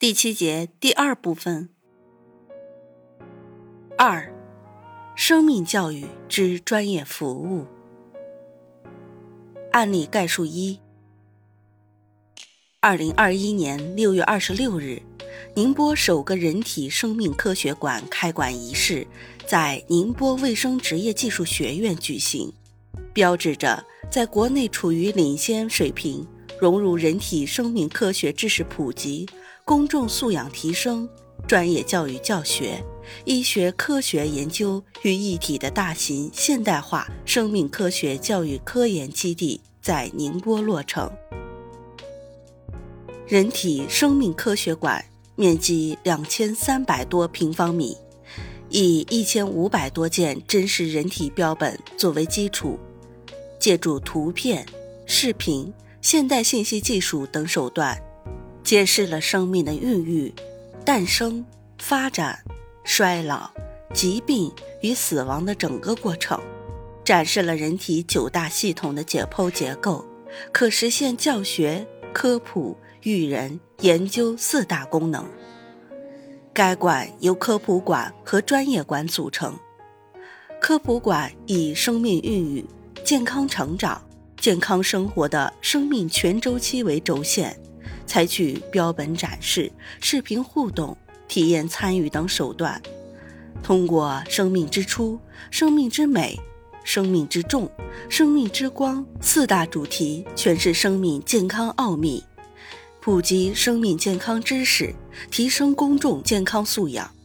第七节第二部分。二，生命教育之专业服务案例概述一：二零二一年六月二十六日，宁波首个人体生命科学馆开馆仪式在宁波卫生职业技术学院举行，标志着在国内处于领先水平，融入人体生命科学知识普及、公众素养提升、专业教育教学。医学科学研究于一体的大型现代化生命科学教育科研基地在宁波落成。人体生命科学馆面积两千三百多平方米，以一千五百多件真实人体标本作为基础，借助图片、视频、现代信息技术等手段，揭示了生命的孕育、诞生、发展。衰老、疾病与死亡的整个过程，展示了人体九大系统的解剖结构，可实现教学、科普、育人、研究四大功能。该馆由科普馆和专业馆组成。科普馆以生命孕育、健康成长、健康生活的生命全周期为轴线，采取标本展示、视频互动。体验参与等手段，通过“生命之初”“生命之美”“生命之重”“生命之光”四大主题诠释生命健康奥秘，普及生命健康知识，提升公众健康素养。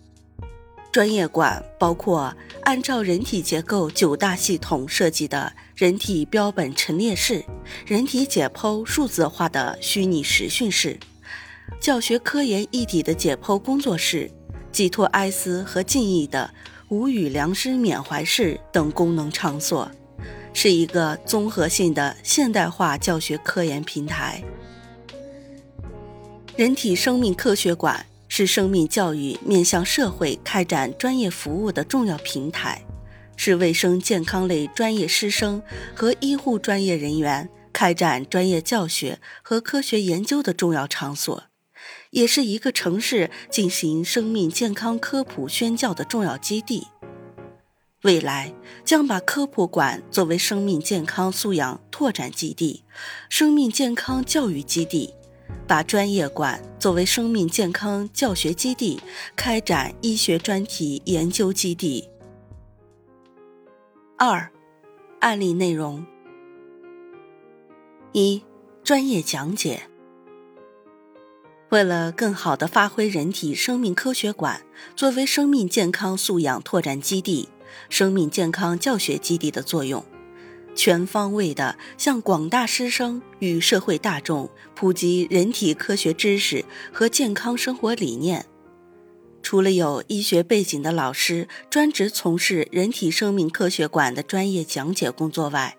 专业馆包括按照人体结构九大系统设计的人体标本陈列室、人体解剖数字化的虚拟实训室。教学科研一体的解剖工作室，寄托哀思和敬意的无语良师缅怀室等功能场所，是一个综合性的现代化教学科研平台。人体生命科学馆是生命教育面向社会开展专业服务的重要平台，是卫生健康类专业师生和医护专业人员开展专业教学和科学研究的重要场所。也是一个城市进行生命健康科普宣教的重要基地。未来将把科普馆作为生命健康素养拓展基地、生命健康教育基地，把专业馆作为生命健康教学基地，开展医学专题研究基地。二、案例内容：一、专业讲解。为了更好地发挥人体生命科学馆作为生命健康素养拓展基地、生命健康教学基地的作用，全方位的向广大师生与社会大众普及人体科学知识和健康生活理念，除了有医学背景的老师专职从事人体生命科学馆的专业讲解工作外，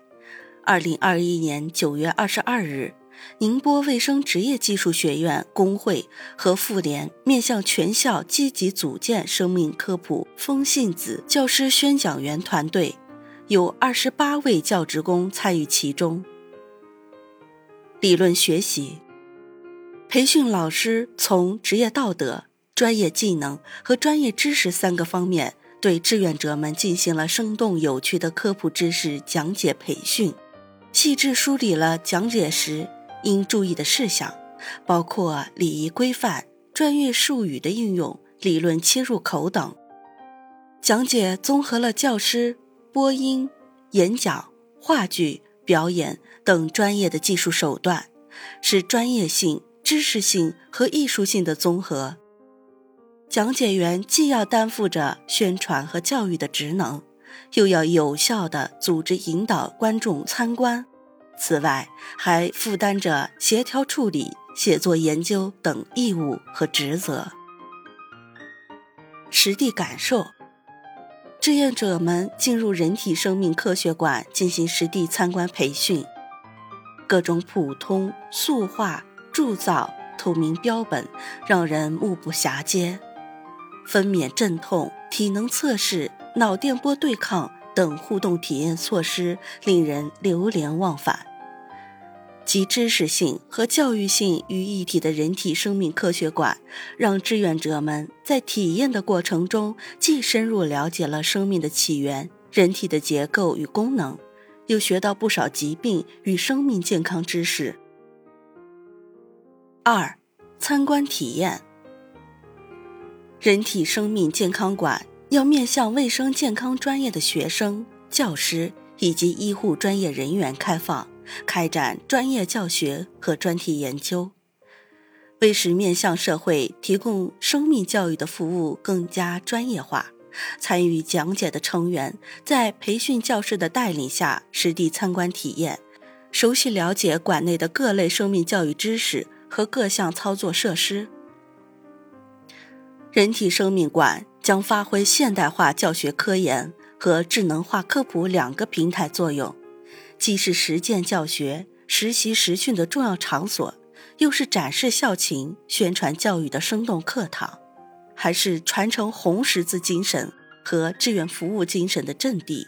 二零二一年九月二十二日。宁波卫生职业技术学院工会和妇联面向全校积极组建生命科普风信子教师宣讲员团队，有二十八位教职工参与其中。理论学习，培训老师从职业道德、专业技能和专业知识三个方面，对志愿者们进行了生动有趣的科普知识讲解培训，细致梳理了讲解时。应注意的事项，包括礼仪规范、专业术语的应用、理论切入口等。讲解综合了教师、播音、演讲、话剧、表演等专业的技术手段，是专业性、知识性和艺术性的综合。讲解员既要担负着宣传和教育的职能，又要有效地组织引导观众参观。此外，还负担着协调处理、写作研究等义务和职责。实地感受。志愿者们进入人体生命科学馆进行实地参观培训，各种普通、塑化、铸造、透明标本让人目不暇接，分娩阵痛、体能测试、脑电波对抗等互动体验措施令人流连忘返。集知识性和教育性于一体的人体生命科学馆，让志愿者们在体验的过程中，既深入了解了生命的起源、人体的结构与功能，又学到不少疾病与生命健康知识。二、参观体验。人体生命健康馆要面向卫生健康专业的学生、教师以及医护专业人员开放。开展专业教学和专题研究，为使面向社会提供生命教育的服务更加专业化，参与讲解的成员在培训教师的带领下实地参观体验，熟悉了解馆内的各类生命教育知识和各项操作设施。人体生命馆将发挥现代化教学科研和智能化科普两个平台作用。既是实践教学、实习实训的重要场所，又是展示校情、宣传教育的生动课堂，还是传承红十字精神和志愿服务精神的阵地。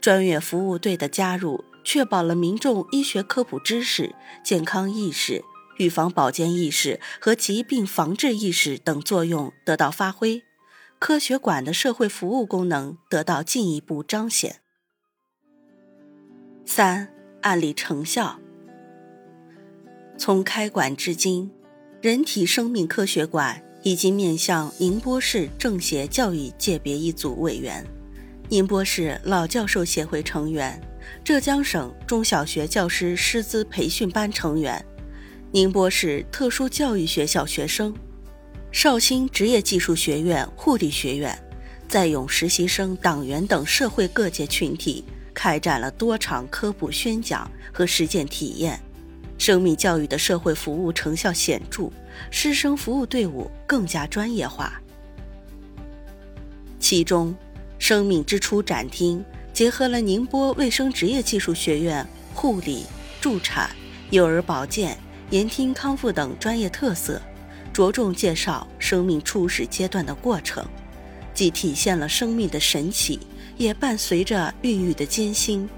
专业服务队的加入，确保了民众医学科普知识、健康意识、预防保健意识和疾病防治意识等作用得到发挥，科学馆的社会服务功能得到进一步彰显。三、案例成效。从开馆至今，人体生命科学馆已经面向宁波市政协教育界别一组委员、宁波市老教授协会成员、浙江省中小学教师师资培训班成员、宁波市特殊教育学校学生、绍兴职业技术学院护理学院在勇实习生、党员等社会各界群体。开展了多场科普宣讲和实践体验，生命教育的社会服务成效显著，师生服务队伍更加专业化。其中，生命之初展厅结合了宁波卫生职业技术学院护理、助产、幼儿保健、言听康复等专业特色，着重介绍生命初始阶段的过程，既体现了生命的神奇。也伴随着孕育的艰辛，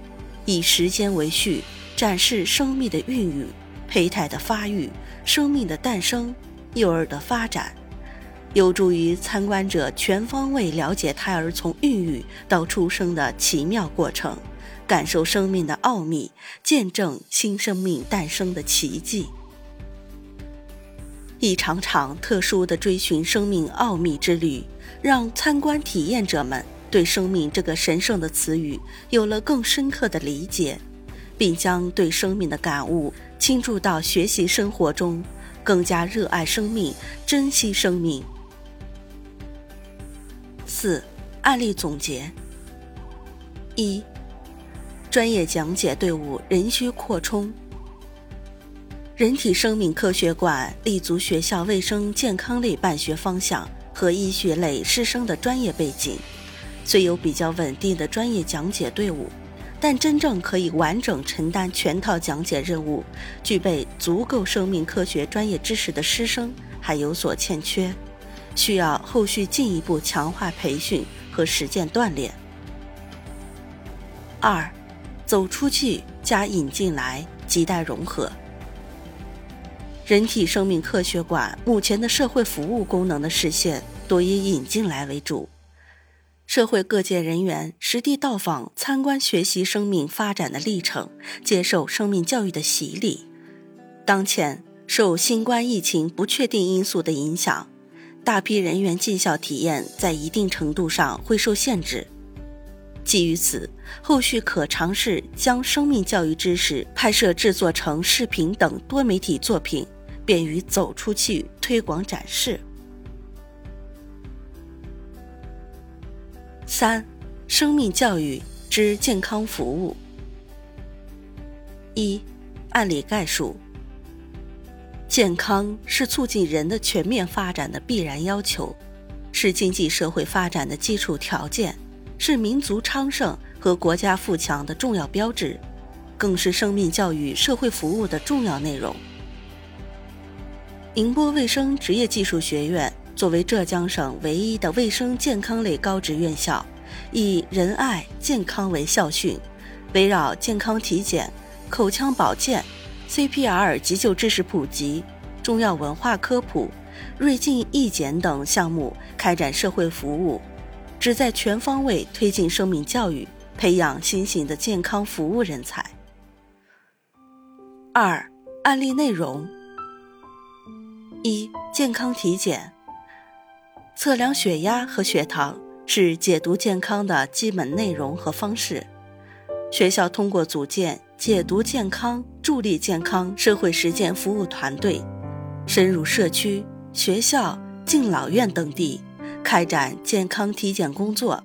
以时间为序，展示生命的孕育、胚胎的发育、生命的诞生、幼儿的发展，有助于参观者全方位了解胎儿从孕育到出生的奇妙过程，感受生命的奥秘，见证新生命诞生的奇迹。一场场特殊的追寻生命奥秘之旅，让参观体验者们。对“生命”这个神圣的词语有了更深刻的理解，并将对生命的感悟倾注到学习生活中，更加热爱生命，珍惜生命。四、案例总结：一、专业讲解队伍仍需扩充。人体生命科学馆立足学校卫生健康类办学方向和医学类师生的专业背景。虽有比较稳定的专业讲解队伍，但真正可以完整承担全套讲解任务、具备足够生命科学专业知识的师生还有所欠缺，需要后续进一步强化培训和实践锻炼。二，走出去加引进来，亟待融合。人体生命科学馆目前的社会服务功能的实现，多以引进来为主。社会各界人员实地到访、参观、学习生命发展的历程，接受生命教育的洗礼。当前受新冠疫情不确定因素的影响，大批人员进校体验在一定程度上会受限制。基于此，后续可尝试将生命教育知识拍摄制作成视频等多媒体作品，便于走出去推广展示。三、生命教育之健康服务。一、案例概述：健康是促进人的全面发展的必然要求，是经济社会发展的基础条件，是民族昌盛和国家富强的重要标志，更是生命教育社会服务的重要内容。宁波卫生职业技术学院作为浙江省唯一的卫生健康类高职院校，以仁爱健康为校训，围绕健康体检、口腔保健、CPR 急救知识普及、中药文化科普。瑞进义检等项目开展社会服务，旨在全方位推进生命教育，培养新型的健康服务人才。二、案例内容：一、健康体检，测量血压和血糖是解读健康的基本内容和方式。学校通过组建解读健康、助力健康社会实践服务团队，深入社区。学校、敬老院等地开展健康体检工作，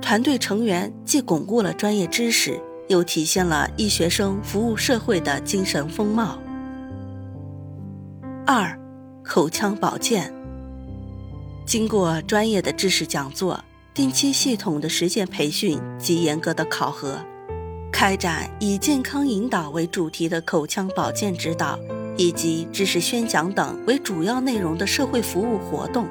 团队成员既巩固了专业知识，又体现了医学生服务社会的精神风貌。二、口腔保健，经过专业的知识讲座、定期系统的实践培训及严格的考核，开展以健康引导为主题的口腔保健指导。以及知识宣讲等为主要内容的社会服务活动，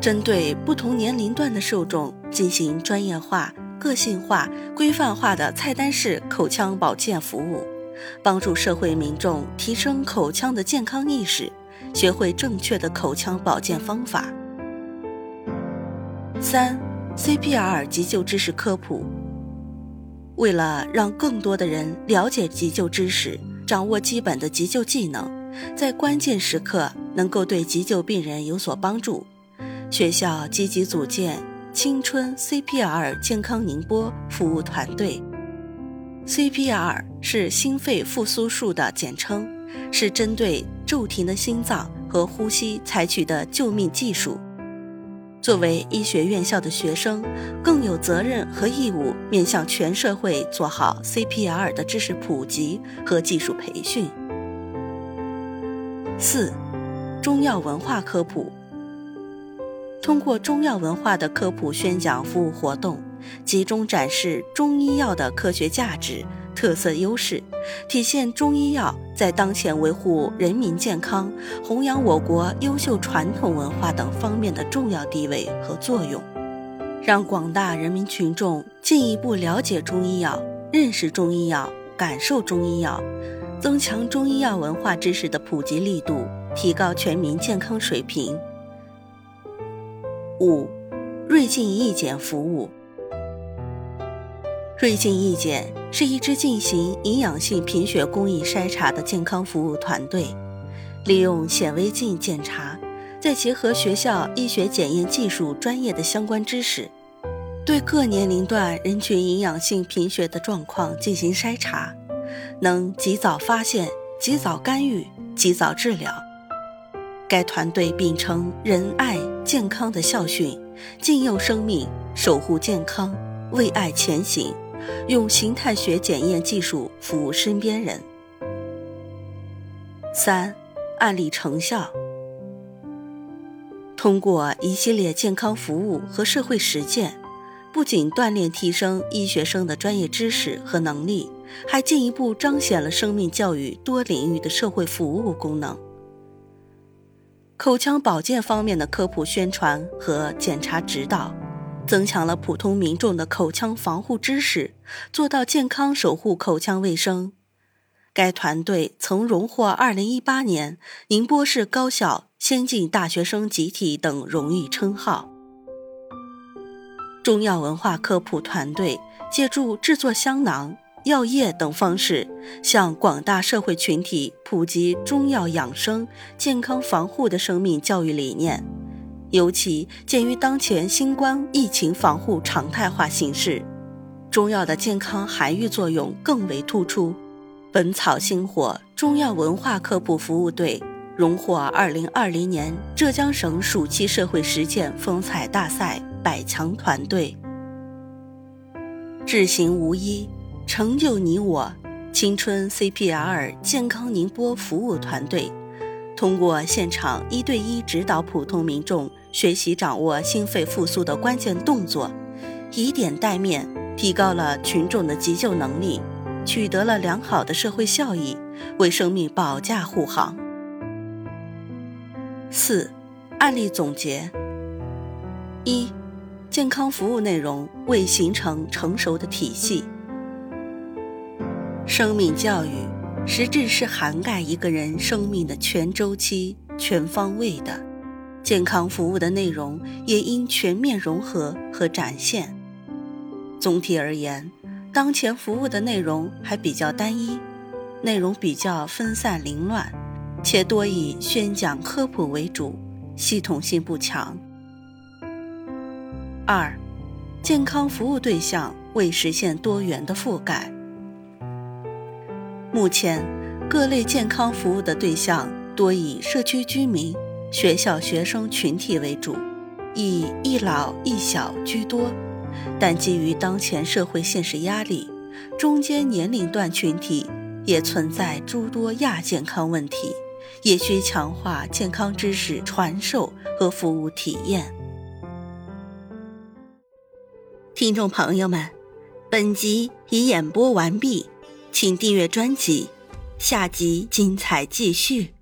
针对不同年龄段的受众进行专业化、个性化、规范化的菜单式口腔保健服务，帮助社会民众提升口腔的健康意识，学会正确的口腔保健方法。三、CPR 急救知识科普，为了让更多的人了解急救知识，掌握基本的急救技能。在关键时刻能够对急救病人有所帮助，学校积极组建青春 CPR 健康宁波服务团队。CPR 是心肺复苏术的简称，是针对骤停的心脏和呼吸采取的救命技术。作为医学院校的学生，更有责任和义务面向全社会做好 CPR 的知识普及和技术培训。四、中药文化科普。通过中药文化的科普宣讲服务活动，集中展示中医药的科学价值、特色优势，体现中医药在当前维护人民健康、弘扬我国优秀传统文化等方面的重要地位和作用，让广大人民群众进一步了解中医药、认识中医药、感受中医药。增强中医药文化知识的普及力度，提高全民健康水平。五、锐进义检服务。瑞进义检是一支进行营养性贫血公益筛查的健康服务团队，利用显微镜检查，再结合学校医学检验技术专业的相关知识，对各年龄段人群营养性贫血的状况进行筛查。能及早发现、及早干预、及早治疗。该团队秉承仁爱健康的校训，敬佑生命，守护健康，为爱前行，用形态学检验技术服务身边人。三、案例成效。通过一系列健康服务和社会实践。不仅锻炼提升医学生的专业知识和能力，还进一步彰显了生命教育多领域的社会服务功能。口腔保健方面的科普宣传和检查指导，增强了普通民众的口腔防护知识，做到健康守护口腔卫生。该团队曾荣获2018年宁波市高校先进大学生集体等荣誉称号。中药文化科普团队借助制作香囊、药液等方式，向广大社会群体普及中药养生、健康防护的生命教育理念。尤其鉴于当前新冠疫情防护常态化形势，中药的健康涵育作用更为突出。本草星火中药文化科普服务队荣获2020年浙江省暑期社会实践风采大赛。百强团队，智行无一，成就你我。青春 CPR 健康宁波服务团队，通过现场一对一指导普通民众学习掌握心肺复苏的关键动作，以点带面，提高了群众的急救能力，取得了良好的社会效益，为生命保驾护航。四、案例总结：一、健康服务内容未形成成熟的体系。生命教育实质是涵盖一个人生命的全周期、全方位的，健康服务的内容也应全面融合和展现。总体而言，当前服务的内容还比较单一，内容比较分散凌乱，且多以宣讲科普为主，系统性不强。二，健康服务对象未实现多元的覆盖。目前，各类健康服务的对象多以社区居民、学校学生群体为主，以一老一小居多。但基于当前社会现实压力，中间年龄段群体也存在诸多亚健康问题，也需强化健康知识传授和服务体验。听众朋友们，本集已演播完毕。请订阅专辑，下集精彩继续。